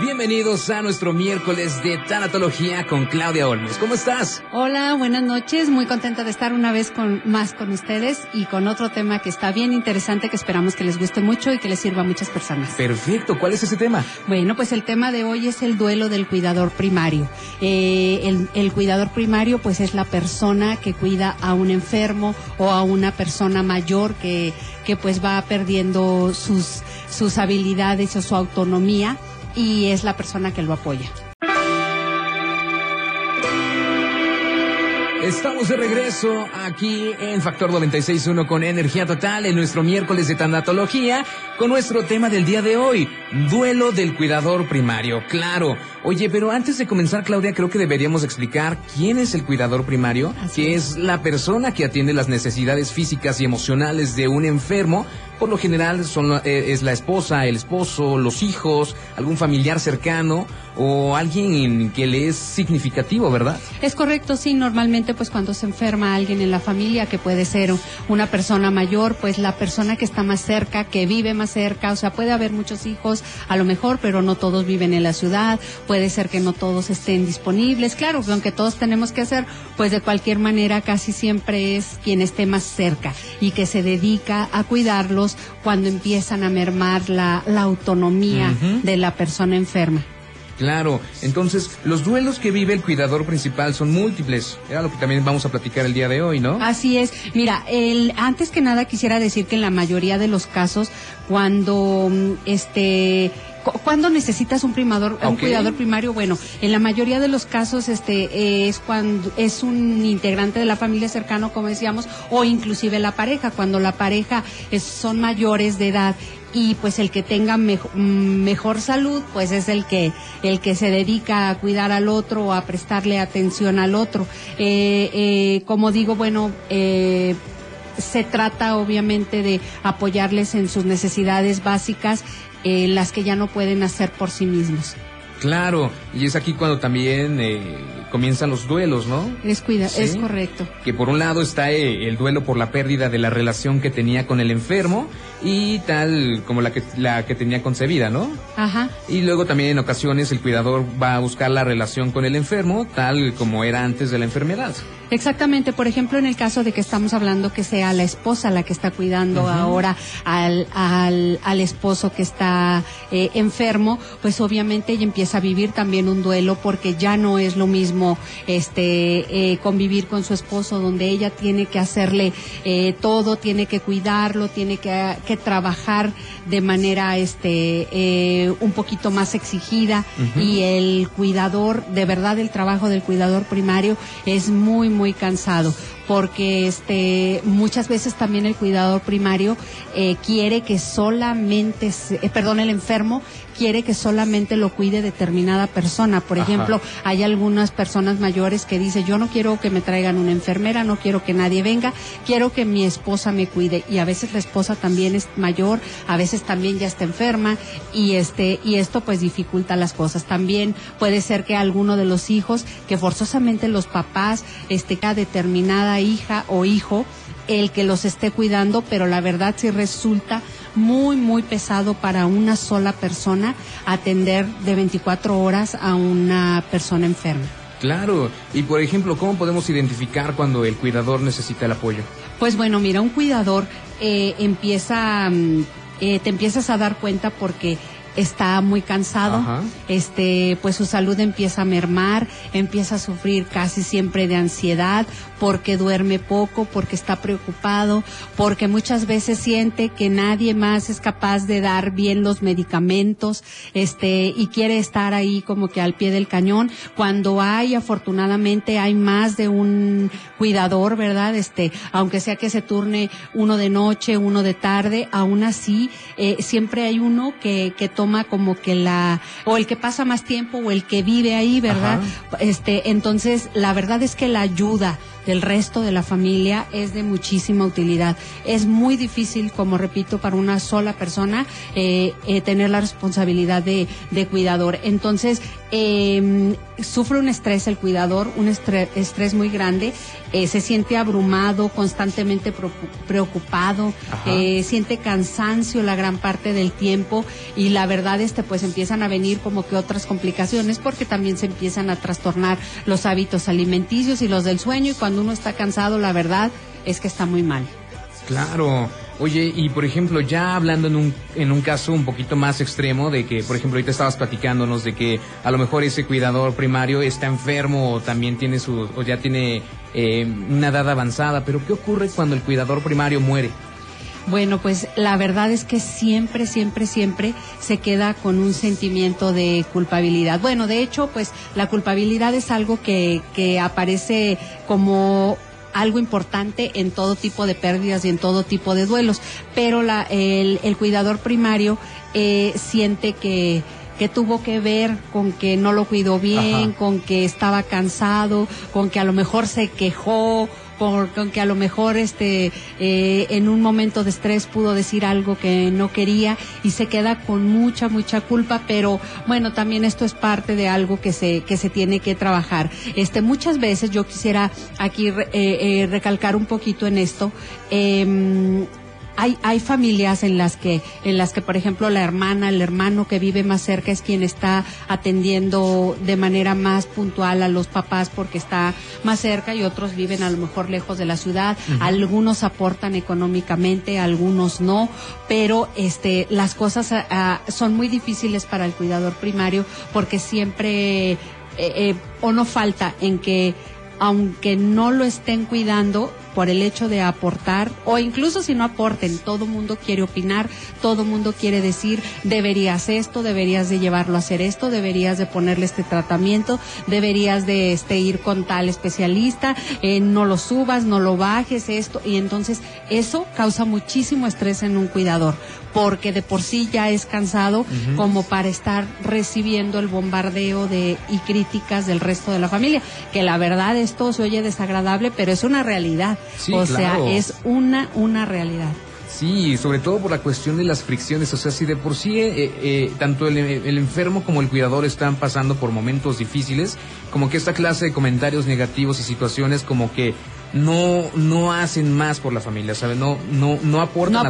Bienvenidos a nuestro miércoles de tanatología con Claudia Olmos. ¿Cómo estás? Hola, buenas noches. Muy contenta de estar una vez con, más con ustedes y con otro tema que está bien interesante que esperamos que les guste mucho y que les sirva a muchas personas. Perfecto. ¿Cuál es ese tema? Bueno, pues el tema de hoy es el duelo del cuidador primario. Eh, el, el cuidador primario pues es la persona que cuida a un enfermo o a una persona mayor que, que pues va perdiendo sus, sus habilidades o su autonomía y es la persona que lo apoya. Estamos de regreso aquí en Factor 96.1 con Energía Total en nuestro miércoles de tanatología con nuestro tema del día de hoy, duelo del cuidador primario. Claro. Oye, pero antes de comenzar, Claudia, creo que deberíamos explicar quién es el cuidador primario, que es la persona que atiende las necesidades físicas y emocionales de un enfermo. Por lo general son, eh, es la esposa, el esposo, los hijos, algún familiar cercano o alguien que le es significativo, ¿verdad? Es correcto, sí, normalmente pues cuando se enferma alguien en la familia, que puede ser una persona mayor, pues la persona que está más cerca, que vive más cerca, o sea, puede haber muchos hijos, a lo mejor, pero no todos viven en la ciudad, puede ser que no todos estén disponibles, claro, aunque todos tenemos que hacer, pues de cualquier manera casi siempre es quien esté más cerca y que se dedica a cuidarlos cuando empiezan a mermar la, la autonomía de la persona enferma. Claro, entonces los duelos que vive el cuidador principal son múltiples. Era lo que también vamos a platicar el día de hoy, ¿no? Así es. Mira, el, antes que nada quisiera decir que en la mayoría de los casos, cuando mm, este ¿Cuándo necesitas un primador, un cuidador primario? Bueno, en la mayoría de los casos este es cuando es un integrante de la familia cercano, como decíamos, o inclusive la pareja, cuando la pareja es, son mayores de edad y pues el que tenga mejor salud pues es el que el que se dedica a cuidar al otro o a prestarle atención al otro eh, eh, como digo bueno eh, se trata obviamente de apoyarles en sus necesidades básicas, las que ya no pueden hacer por sí mismos. Claro, y es aquí cuando también comienzan los duelos, ¿no? Es, cuida es correcto. Que por un lado está el duelo por la pérdida de la relación que tenía con el enfermo y tal como la que, la que tenía concebida, ¿no? Ajá. Y luego también en ocasiones el cuidador va a buscar la relación con el enfermo tal como era antes de la enfermedad. Exactamente, por ejemplo, en el caso de que estamos hablando que sea la esposa la que está cuidando ahora al, al, al, esposo que está eh, enfermo, pues obviamente ella empieza a vivir también un duelo porque ya no es lo mismo este eh, convivir con su esposo donde ella tiene que hacerle eh, todo, tiene que cuidarlo, tiene que, que trabajar de manera este eh, un poquito más exigida y el cuidador, de verdad el trabajo del cuidador primario es muy muy cansado porque este muchas veces también el cuidador primario eh, quiere que solamente, eh, perdón, el enfermo quiere que solamente lo cuide determinada persona. Por ejemplo, hay algunas personas mayores que dicen, yo no quiero que me traigan una enfermera, no quiero que nadie venga, quiero que mi esposa me cuide. Y a veces la esposa también es mayor, a veces también ya está enferma y este, y esto pues dificulta las cosas. También puede ser que alguno de los hijos, que forzosamente los papás, este, cada determinada hija o hijo el que los esté cuidando, pero la verdad sí resulta muy, muy pesado para una sola persona atender de 24 horas a una persona enferma. Claro, y por ejemplo, ¿cómo podemos identificar cuando el cuidador necesita el apoyo? Pues bueno, mira, un cuidador eh, empieza, mm, eh, te empiezas a dar cuenta porque está muy cansado, este, pues su salud empieza a mermar, empieza a sufrir casi siempre de ansiedad, porque duerme poco, porque está preocupado, porque muchas veces siente que nadie más es capaz de dar bien los medicamentos, este, y quiere estar ahí como que al pie del cañón, cuando hay, afortunadamente, hay más de un cuidador, ¿verdad? Este, aunque sea que se turne uno de noche, uno de tarde, aún así, eh, siempre hay uno que, que toma toma como que la, o el que pasa más tiempo o el que vive ahí, ¿verdad? Este, entonces, la verdad es que la ayuda del resto de la familia es de muchísima utilidad. Es muy difícil, como repito, para una sola persona eh, eh, tener la responsabilidad de, de cuidador. Entonces, eh, sufre un estrés el cuidador, un estrés, estrés muy grande, eh, se siente abrumado, constantemente preocupado, siente cansancio la gran parte del tiempo y la verdad este pues empiezan a venir como que otras complicaciones porque también se empiezan a trastornar los hábitos alimenticios y los del sueño y cuando uno está cansado la verdad es que está muy mal. Claro. Oye, y por ejemplo, ya hablando en un, en un caso un poquito más extremo, de que, por ejemplo, ahorita estabas platicándonos de que a lo mejor ese cuidador primario está enfermo o también tiene su, o ya tiene eh, una edad avanzada, pero ¿qué ocurre cuando el cuidador primario muere? Bueno, pues la verdad es que siempre, siempre, siempre se queda con un sentimiento de culpabilidad. Bueno, de hecho, pues la culpabilidad es algo que, que aparece como algo importante en todo tipo de pérdidas y en todo tipo de duelos, pero la, el, el cuidador primario eh, siente que que tuvo que ver con que no lo cuidó bien, con que estaba cansado, con que a lo mejor se quejó con que a lo mejor este eh, en un momento de estrés pudo decir algo que no quería y se queda con mucha mucha culpa pero bueno también esto es parte de algo que se que se tiene que trabajar. Este muchas veces yo quisiera aquí eh, eh, recalcar un poquito en esto eh, hay, hay familias en las que, en las que, por ejemplo, la hermana, el hermano que vive más cerca es quien está atendiendo de manera más puntual a los papás porque está más cerca y otros viven a lo mejor lejos de la ciudad. Algunos aportan económicamente, algunos no, pero este, las cosas ah, ah, son muy difíciles para el cuidador primario porque siempre eh, eh, o no falta en que aunque no lo estén cuidando, por el hecho de aportar o incluso si no aporten, todo mundo quiere opinar, todo mundo quiere decir deberías esto, deberías de llevarlo a hacer esto, deberías de ponerle este tratamiento, deberías de este ir con tal especialista, eh, no lo subas, no lo bajes esto. Y entonces eso causa muchísimo estrés en un cuidador porque de por sí ya es cansado como para estar recibiendo el bombardeo de y críticas del resto de la familia, que la verdad esto se oye desagradable, pero es una realidad o sea, es una, una realidad. Sí, sobre todo por la cuestión de las fricciones. O sea, si de por sí eh, eh, tanto el, el, enfermo como el cuidador están pasando por momentos difíciles, como que esta clase de comentarios negativos y situaciones como que no, no hacen más por la familia, ¿sabes? No, no, no aportan,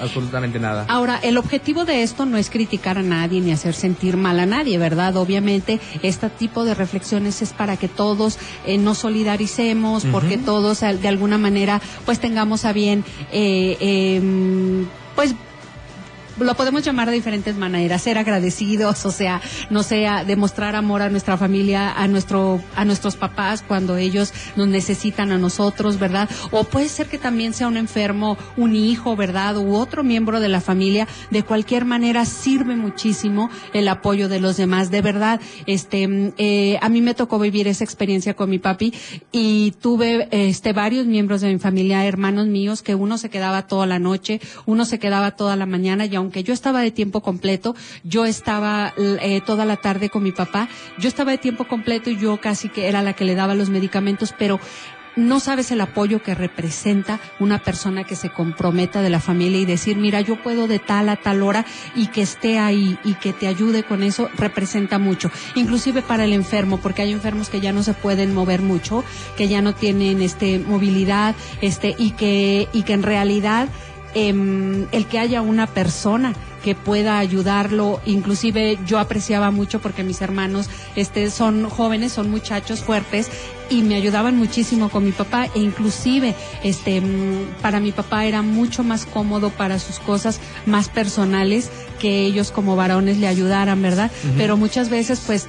absolutamente nada. Ahora, el objetivo de esto no es criticar a nadie ni hacer sentir mal a nadie, ¿verdad? Obviamente, este tipo de reflexiones es para que todos eh, nos solidaricemos, porque todos de alguna manera pues tengamos a bien eh, eh, pues lo podemos llamar de diferentes maneras, ser agradecidos, o sea, no sea demostrar amor a nuestra familia, a nuestro, a nuestros papás cuando ellos nos necesitan a nosotros, ¿verdad? O puede ser que también sea un enfermo, un hijo, ¿verdad? U otro miembro de la familia. De cualquier manera sirve muchísimo el apoyo de los demás. De verdad, este, eh, a mí me tocó vivir esa experiencia con mi papi y tuve, este, varios miembros de mi familia, hermanos míos, que uno se quedaba toda la noche, uno se quedaba toda la mañana y aún aunque yo estaba de tiempo completo, yo estaba eh, toda la tarde con mi papá, yo estaba de tiempo completo y yo casi que era la que le daba los medicamentos, pero no sabes el apoyo que representa una persona que se comprometa de la familia y decir, mira, yo puedo de tal a tal hora y que esté ahí y que te ayude con eso, representa mucho. Inclusive para el enfermo, porque hay enfermos que ya no se pueden mover mucho, que ya no tienen este movilidad, este, y que, y que en realidad eh, el que haya una persona que pueda ayudarlo, inclusive yo apreciaba mucho porque mis hermanos este son jóvenes, son muchachos fuertes y me ayudaban muchísimo con mi papá. E inclusive este mm, para mi papá era mucho más cómodo para sus cosas más personales que ellos como varones le ayudaran, ¿verdad? Pero muchas veces pues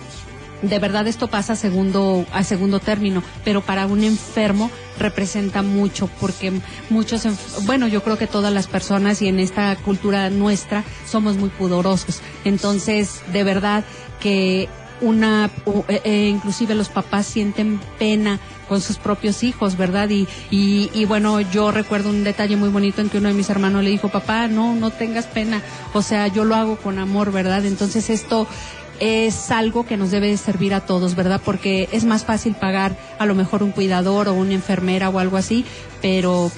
de verdad esto pasa a segundo, a segundo término, pero para un enfermo representa mucho porque muchos, bueno, yo creo que todas las personas y en esta cultura nuestra somos muy pudorosos. Entonces, de verdad que una, eh, inclusive los papás sienten pena con sus propios hijos, ¿verdad? Y, y, y, bueno, yo recuerdo un detalle muy bonito en que uno de mis hermanos le dijo, papá, no, no tengas pena, o sea, yo lo hago con amor, ¿verdad? Entonces esto es algo que nos debe servir a todos, ¿verdad? Porque es más fácil pagar a lo mejor un cuidador o una enfermera o algo así, pero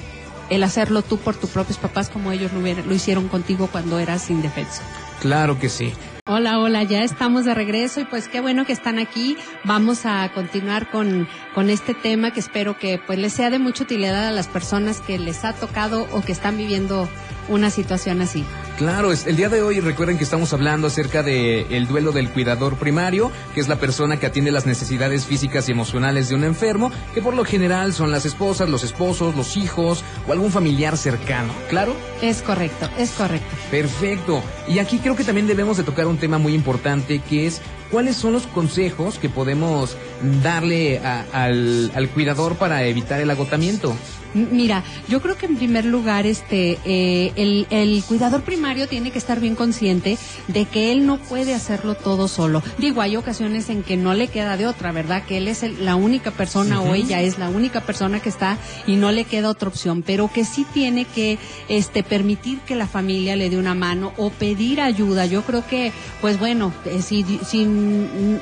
el hacerlo tú por tus propios papás como ellos lo, lo hicieron contigo cuando eras indefenso. Claro que sí. Hola, hola, ya estamos de regreso y pues qué bueno que están aquí. Vamos a continuar con, con este tema que espero que pues les sea de mucha utilidad a las personas que les ha tocado o que están viviendo una situación así. Claro, el día de hoy recuerden que estamos hablando acerca del el duelo del cuidador primario, que es la persona que atiende las necesidades físicas y emocionales de un enfermo, que por lo general son las esposas, los esposos, los hijos o algún familiar cercano, ¿claro? Es correcto, es correcto. Perfecto. Y aquí creo que también debemos de tocar un tema muy importante que es cuáles son los consejos que podemos darle al, al cuidador para evitar el agotamiento. Mira, yo creo que en primer lugar, este, eh, el, el, cuidador primario tiene que estar bien consciente de que él no puede hacerlo todo solo. Digo, hay ocasiones en que no le queda de otra, ¿verdad? Que él es la única persona o ella es la única persona que está y no le queda otra opción, pero que sí tiene que, este, permitir que la familia le dé una mano o pedir ayuda. Yo creo que, pues bueno, eh, si, si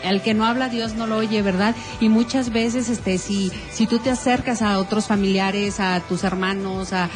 el que no habla Dios no lo oye, ¿verdad? Y muchas veces, este, si, si tú te acercas a otros familiares a tus hermanos, a,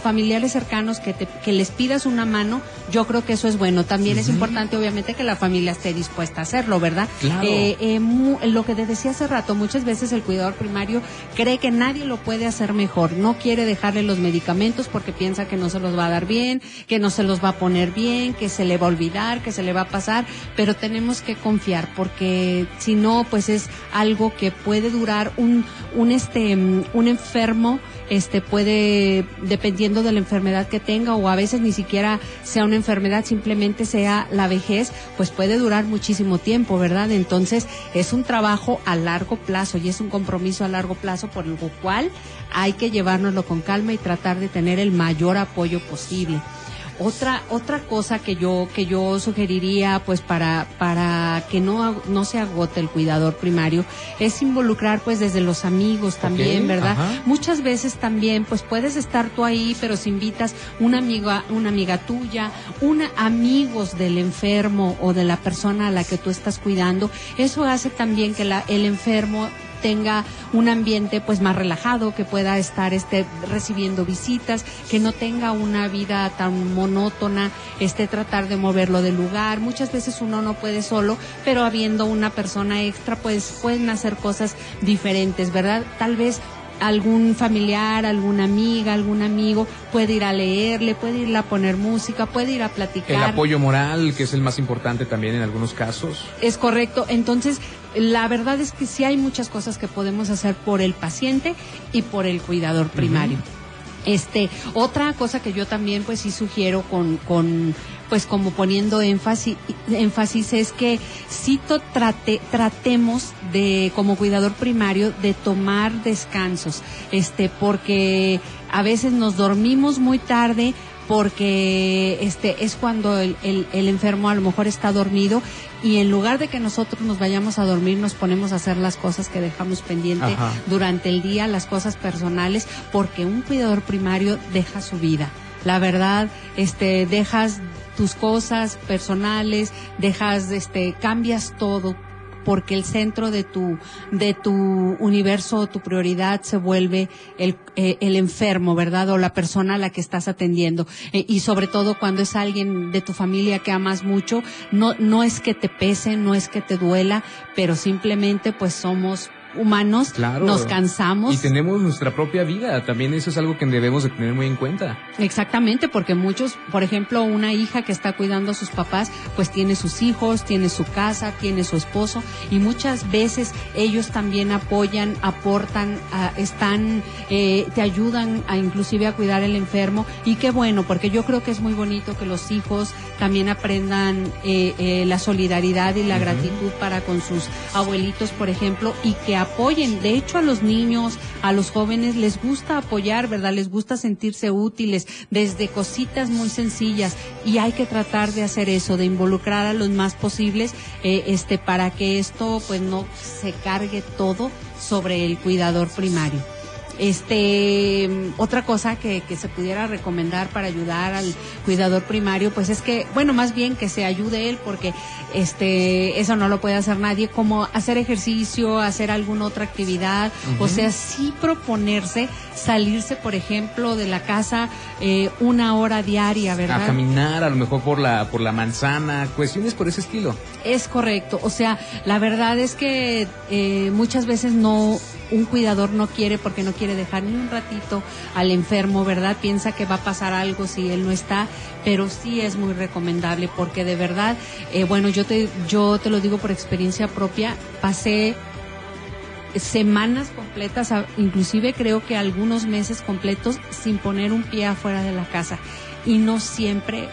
familiares cercanos que, te, que les pidas una mano, yo creo que eso es bueno. También es importante, obviamente, que la familia esté dispuesta a hacerlo, ¿verdad? Eh, eh, lo que te decía hace rato, muchas veces el cuidador primario cree que nadie lo puede hacer mejor, no quiere dejarle los medicamentos porque piensa que no se los va a dar bien, que no se los va a poner bien, que se le va a olvidar, que se le va a pasar, pero tenemos que confiar porque si no, pues es algo que puede durar un, un, este, un enfermo este puede, dependiendo de la enfermedad que tenga o a veces ni siquiera sea una enfermedad, simplemente sea la vejez, pues puede durar muchísimo tiempo, ¿verdad? Entonces es un trabajo a largo plazo y es un compromiso a largo plazo por lo cual hay que llevárnoslo con calma y tratar de tener el mayor apoyo posible. Otra, otra cosa que yo, que yo sugeriría, pues, para, para que no, no se agote el cuidador primario, es involucrar, pues, desde los amigos también, ¿verdad? Muchas veces también, pues, puedes estar tú ahí, pero si invitas una amiga, una amiga tuya, una amigos del enfermo o de la persona a la que tú estás cuidando, eso hace también que la, el enfermo tenga un ambiente pues más relajado, que pueda estar este recibiendo visitas, que no tenga una vida tan monótona, este tratar de moverlo del lugar. Muchas veces uno no puede solo, pero habiendo una persona extra pues pueden hacer cosas diferentes, ¿verdad? Tal vez algún familiar, alguna amiga, algún amigo puede ir a leerle, puede ir a poner música, puede ir a platicar. El apoyo moral, que es el más importante también en algunos casos. Es correcto. Entonces, la verdad es que sí hay muchas cosas que podemos hacer por el paciente y por el cuidador primario. Este, otra cosa que yo también pues sí sugiero con, con pues como poniendo énfasis, énfasis es que sí trate, tratemos de, como cuidador primario, de tomar descansos, este, porque a veces nos dormimos muy tarde, porque este es cuando el, el, enfermo a lo mejor está dormido y en lugar de que nosotros nos vayamos a dormir nos ponemos a hacer las cosas que dejamos pendiente durante el día, las cosas personales, porque un cuidador primario deja su vida. La verdad, este, dejas tus cosas personales, dejas, este, cambias todo porque el centro de tu, de tu universo, tu prioridad se vuelve el, eh, el enfermo, ¿verdad? O la persona a la que estás atendiendo. Eh, y sobre todo cuando es alguien de tu familia que amas mucho, no, no es que te pese, no es que te duela, pero simplemente pues somos humanos nos cansamos. Y tenemos nuestra propia vida, también eso es algo que debemos de tener muy en cuenta. Exactamente, porque muchos, por ejemplo, una hija que está cuidando a sus papás, pues tiene sus hijos, tiene su casa, tiene su esposo y muchas veces ellos también apoyan, aportan, están, eh, te ayudan a inclusive a cuidar el enfermo y qué bueno, porque yo creo que es muy bonito que los hijos también aprendan eh, eh, la solidaridad y la gratitud para con sus abuelitos, por ejemplo, y que apoyen. De hecho, a los niños, a los jóvenes les gusta apoyar, ¿verdad? Les gusta sentirse útiles desde cositas muy sencillas y hay que tratar de hacer eso, de involucrar a los más posibles, eh, este, para que esto pues no se cargue todo sobre el cuidador primario. Este, otra cosa que, que, se pudiera recomendar para ayudar al cuidador primario, pues es que, bueno, más bien que se ayude él, porque este, eso no lo puede hacer nadie, como hacer ejercicio, hacer alguna otra actividad, o sea, sí proponerse salirse, por ejemplo, de la casa eh, una hora diaria, ¿verdad? A caminar, a lo mejor por la, por la manzana, cuestiones por ese estilo. Es correcto, o sea, la verdad es que eh, muchas veces no, un cuidador no quiere porque no quiere dejar ni un ratito al enfermo, ¿verdad? Piensa que va a pasar algo si él no está, pero sí es muy recomendable porque de verdad, eh, bueno, yo te, yo te lo digo por experiencia propia, pasé semanas completas, inclusive creo que algunos meses completos sin poner un pie afuera de la casa. Y no siempre,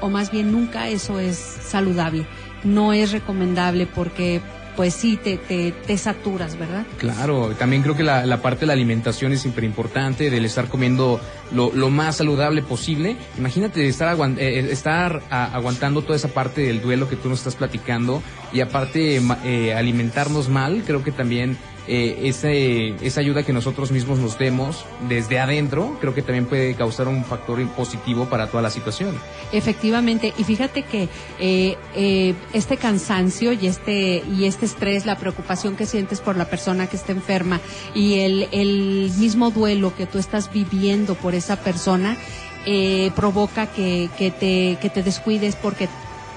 o más bien nunca, eso es saludable. No es recomendable porque pues sí, te, te, te, saturas, ¿verdad? Claro, también creo que la, la parte de la alimentación es súper importante, del estar comiendo lo, lo, más saludable posible. Imagínate estar, aguant eh, eh, estar aguantando toda esa parte del duelo que tú nos estás platicando y aparte eh, alimentarnos mal, creo que también eh, ese, esa ayuda que nosotros mismos nos demos desde adentro, creo que también puede causar un factor positivo para toda la situación. Efectivamente, y fíjate que eh, eh, este cansancio y este, y este estrés, la preocupación que sientes por la persona que está enferma y el, el mismo duelo que tú estás viviendo por esa persona, eh, provoca que, que, te, que te descuides porque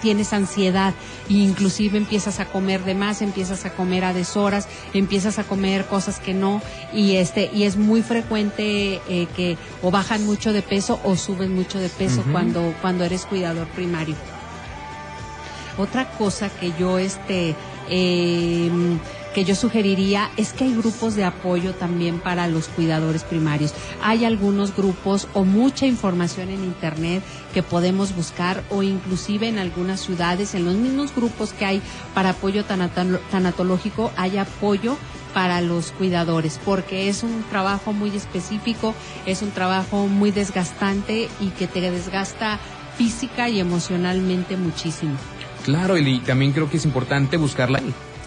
tienes ansiedad e inclusive empiezas a comer de más, empiezas a comer a deshoras, empiezas a comer cosas que no y este y es muy frecuente eh, que o bajan mucho de peso o suben mucho de peso cuando cuando eres cuidador primario. Otra cosa que yo este eh, que yo sugeriría es que hay grupos de apoyo también para los cuidadores primarios. Hay algunos grupos o mucha información en Internet que podemos buscar o inclusive en algunas ciudades, en los mismos grupos que hay para apoyo tanatológico, hay apoyo para los cuidadores, porque es un trabajo muy específico, es un trabajo muy desgastante y que te desgasta física y emocionalmente muchísimo. Claro, y también creo que es importante buscarla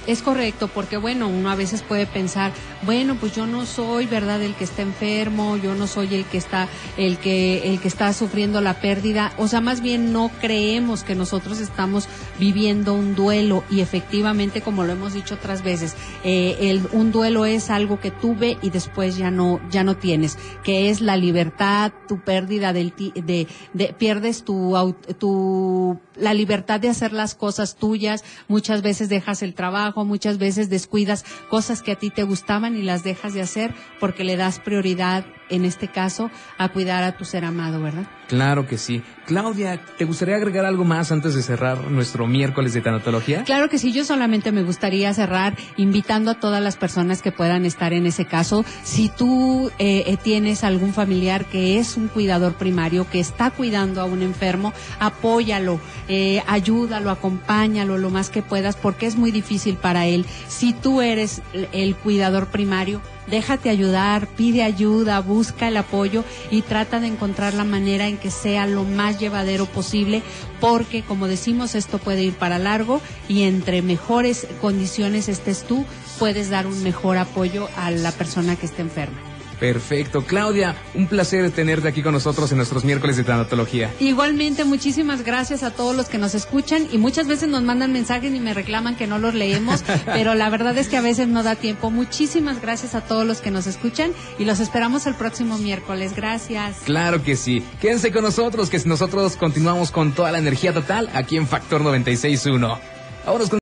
es correcto, porque bueno, uno a veces puede pensar, bueno, pues yo no soy, ¿verdad?, el que está enfermo, yo no soy el que está, el que, el que está sufriendo la pérdida. O sea, más bien no creemos que nosotros estamos viviendo un duelo y efectivamente, como lo hemos dicho otras veces, eh, el, un duelo es algo que tuve y después ya no, ya no tienes, que es la libertad, tu pérdida del, de, de, pierdes tu, tu, la libertad de hacer las cosas tuyas, muchas veces dejas el trabajo, muchas veces descuidas cosas que a ti te gustaban y las dejas de hacer porque le das prioridad, en este caso, a cuidar a tu ser amado, ¿verdad? Claro que sí. Claudia, ¿te gustaría agregar algo más antes de cerrar nuestro miércoles de tanatología? Claro que sí, yo solamente me gustaría cerrar invitando a todas las personas que puedan estar en ese caso. Si tú eh, tienes algún familiar que es un cuidador primario, que está cuidando a un enfermo, apóyalo, eh, ayúdalo, acompáñalo lo más que puedas, porque es muy difícil para él. Si tú eres el cuidador primario, déjate ayudar, pide ayuda, busca el apoyo y trata de encontrar la manera en que sea lo más llevadero posible, porque como decimos, esto puede ir para largo y entre mejores condiciones estés tú, puedes dar un mejor apoyo a la persona que esté enferma. Perfecto. Claudia, un placer tenerte aquí con nosotros en nuestros miércoles de tanatología. Igualmente, muchísimas gracias a todos los que nos escuchan y muchas veces nos mandan mensajes y me reclaman que no los leemos, pero la verdad es que a veces no da tiempo. Muchísimas gracias a todos los que nos escuchan y los esperamos el próximo miércoles. Gracias. Claro que sí. Quédense con nosotros, que nosotros continuamos con toda la energía total aquí en Factor 96.1. Vámonos con